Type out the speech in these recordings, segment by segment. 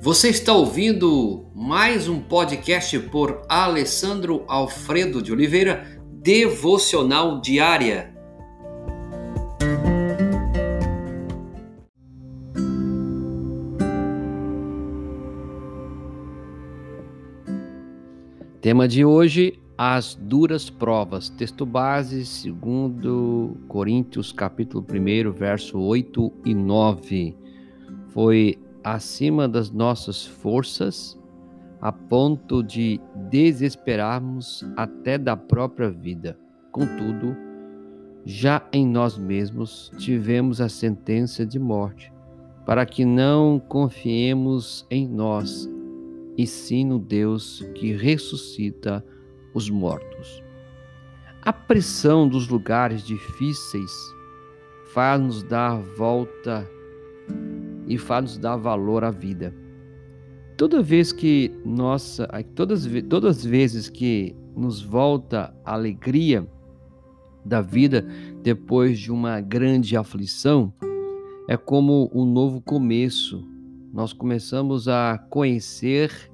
Você está ouvindo mais um podcast por Alessandro Alfredo de Oliveira, Devocional Diária. Tema de hoje: as duras provas. Texto base, segundo Coríntios, capítulo 1, verso 8 e 9. Foi acima das nossas forças, a ponto de desesperarmos até da própria vida. Contudo, já em nós mesmos tivemos a sentença de morte, para que não confiemos em nós, e sim no Deus que ressuscita os mortos. A pressão dos lugares difíceis faz-nos dar volta e faz-nos dar valor à vida. Toda vez que nossa, todas, todas as vezes que nos volta a alegria da vida depois de uma grande aflição, é como um novo começo. Nós começamos a conhecer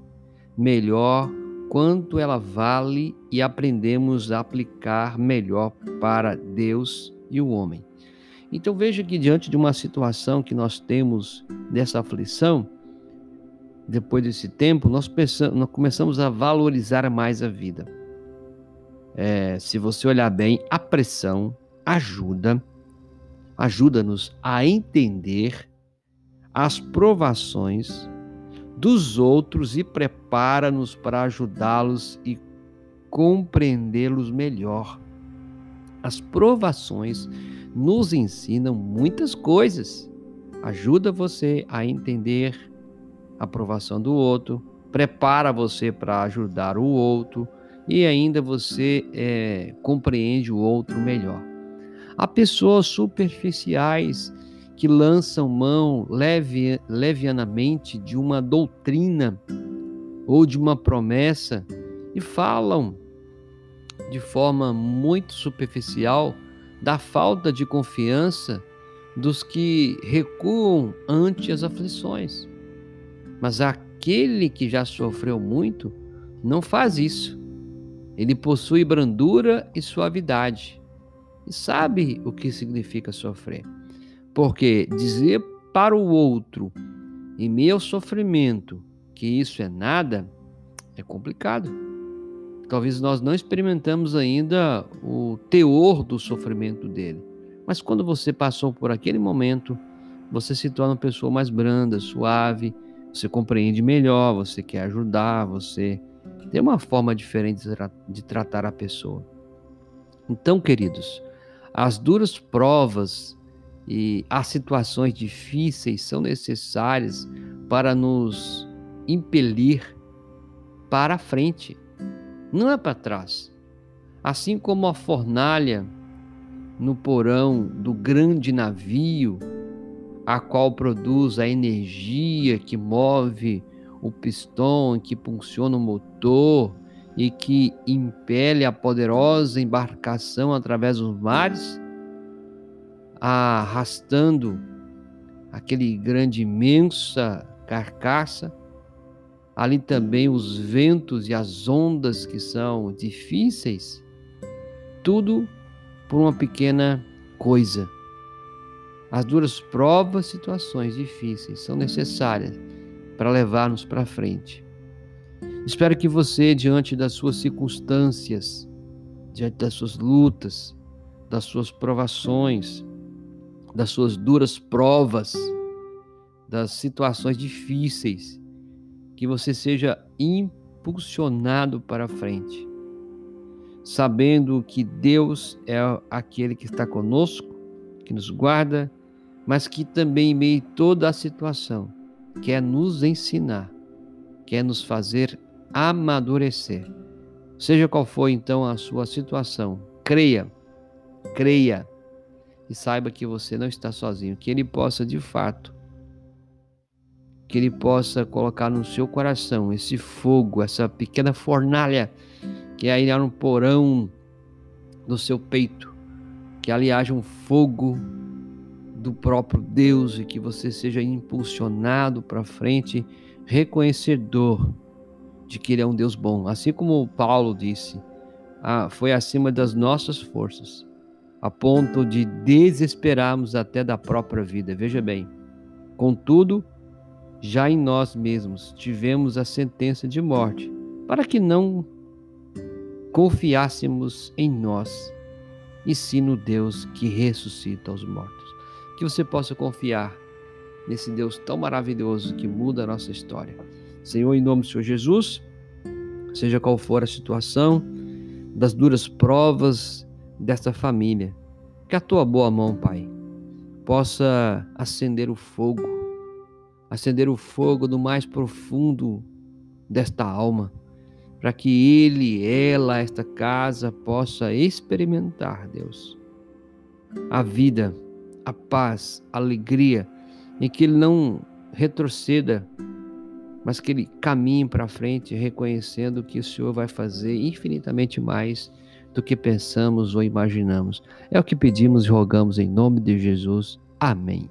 melhor quanto ela vale e aprendemos a aplicar melhor para Deus e o homem. Então veja que diante de uma situação que nós temos dessa aflição, depois desse tempo, nós, pensamos, nós começamos a valorizar mais a vida. É, se você olhar bem, a pressão ajuda, ajuda-nos a entender as provações dos outros e prepara-nos para ajudá-los e compreendê-los melhor. As provações nos ensinam muitas coisas. Ajuda você a entender a aprovação do outro, prepara você para ajudar o outro e ainda você é, compreende o outro melhor. Há pessoas superficiais que lançam mão leve, levianamente de uma doutrina ou de uma promessa e falam de forma muito superficial da falta de confiança dos que recuam ante as aflições. Mas aquele que já sofreu muito não faz isso. Ele possui brandura e suavidade e sabe o que significa sofrer. Porque dizer para o outro, em ao sofrimento, que isso é nada, é complicado. Talvez nós não experimentamos ainda o teor do sofrimento dele. Mas quando você passou por aquele momento, você se torna uma pessoa mais branda, suave, você compreende melhor, você quer ajudar, você tem uma forma diferente de tratar a pessoa. Então, queridos, as duras provas e as situações difíceis são necessárias para nos impelir para a frente, não é para trás. Assim como a fornalha no porão do grande navio, a qual produz a energia que move o pistão, que funciona o motor e que impele a poderosa embarcação através dos mares, arrastando aquele grande imensa carcaça, ali também os ventos e as ondas que são difíceis, tudo por uma pequena coisa. As duras provas, situações difíceis são necessárias para levar-nos para frente. Espero que você, diante das suas circunstâncias, diante das suas lutas, das suas provações, das suas duras provas, das situações difíceis, que você seja impulsionado para frente, sabendo que Deus é aquele que está conosco, que nos guarda, mas que também, em meio a toda a situação, quer nos ensinar, quer nos fazer amadurecer. Seja qual for então a sua situação, creia, creia e saiba que você não está sozinho, que Ele possa de fato, que Ele possa colocar no seu coração esse fogo, essa pequena fornalha que aí no porão do seu peito, que ali haja um fogo do próprio Deus e que você seja impulsionado para frente reconhecedor de que Ele é um Deus bom. Assim como Paulo disse, ah, foi acima das nossas forças, a ponto de desesperarmos até da própria vida. Veja bem, contudo, já em nós mesmos tivemos a sentença de morte, para que não confiássemos em nós, e sim no Deus que ressuscita os mortos. Que você possa confiar nesse Deus tão maravilhoso que muda a nossa história. Senhor, em nome do Senhor Jesus, seja qual for a situação, das duras provas desta família, que a tua boa mão, Pai, possa acender o fogo, acender o fogo do mais profundo desta alma, para que ele, ela, esta casa possa experimentar, Deus, a vida, a paz, a alegria em que ele não retroceda, mas que ele caminhe para frente, reconhecendo que o Senhor vai fazer infinitamente mais do que pensamos ou imaginamos. É o que pedimos e rogamos em nome de Jesus. Amém.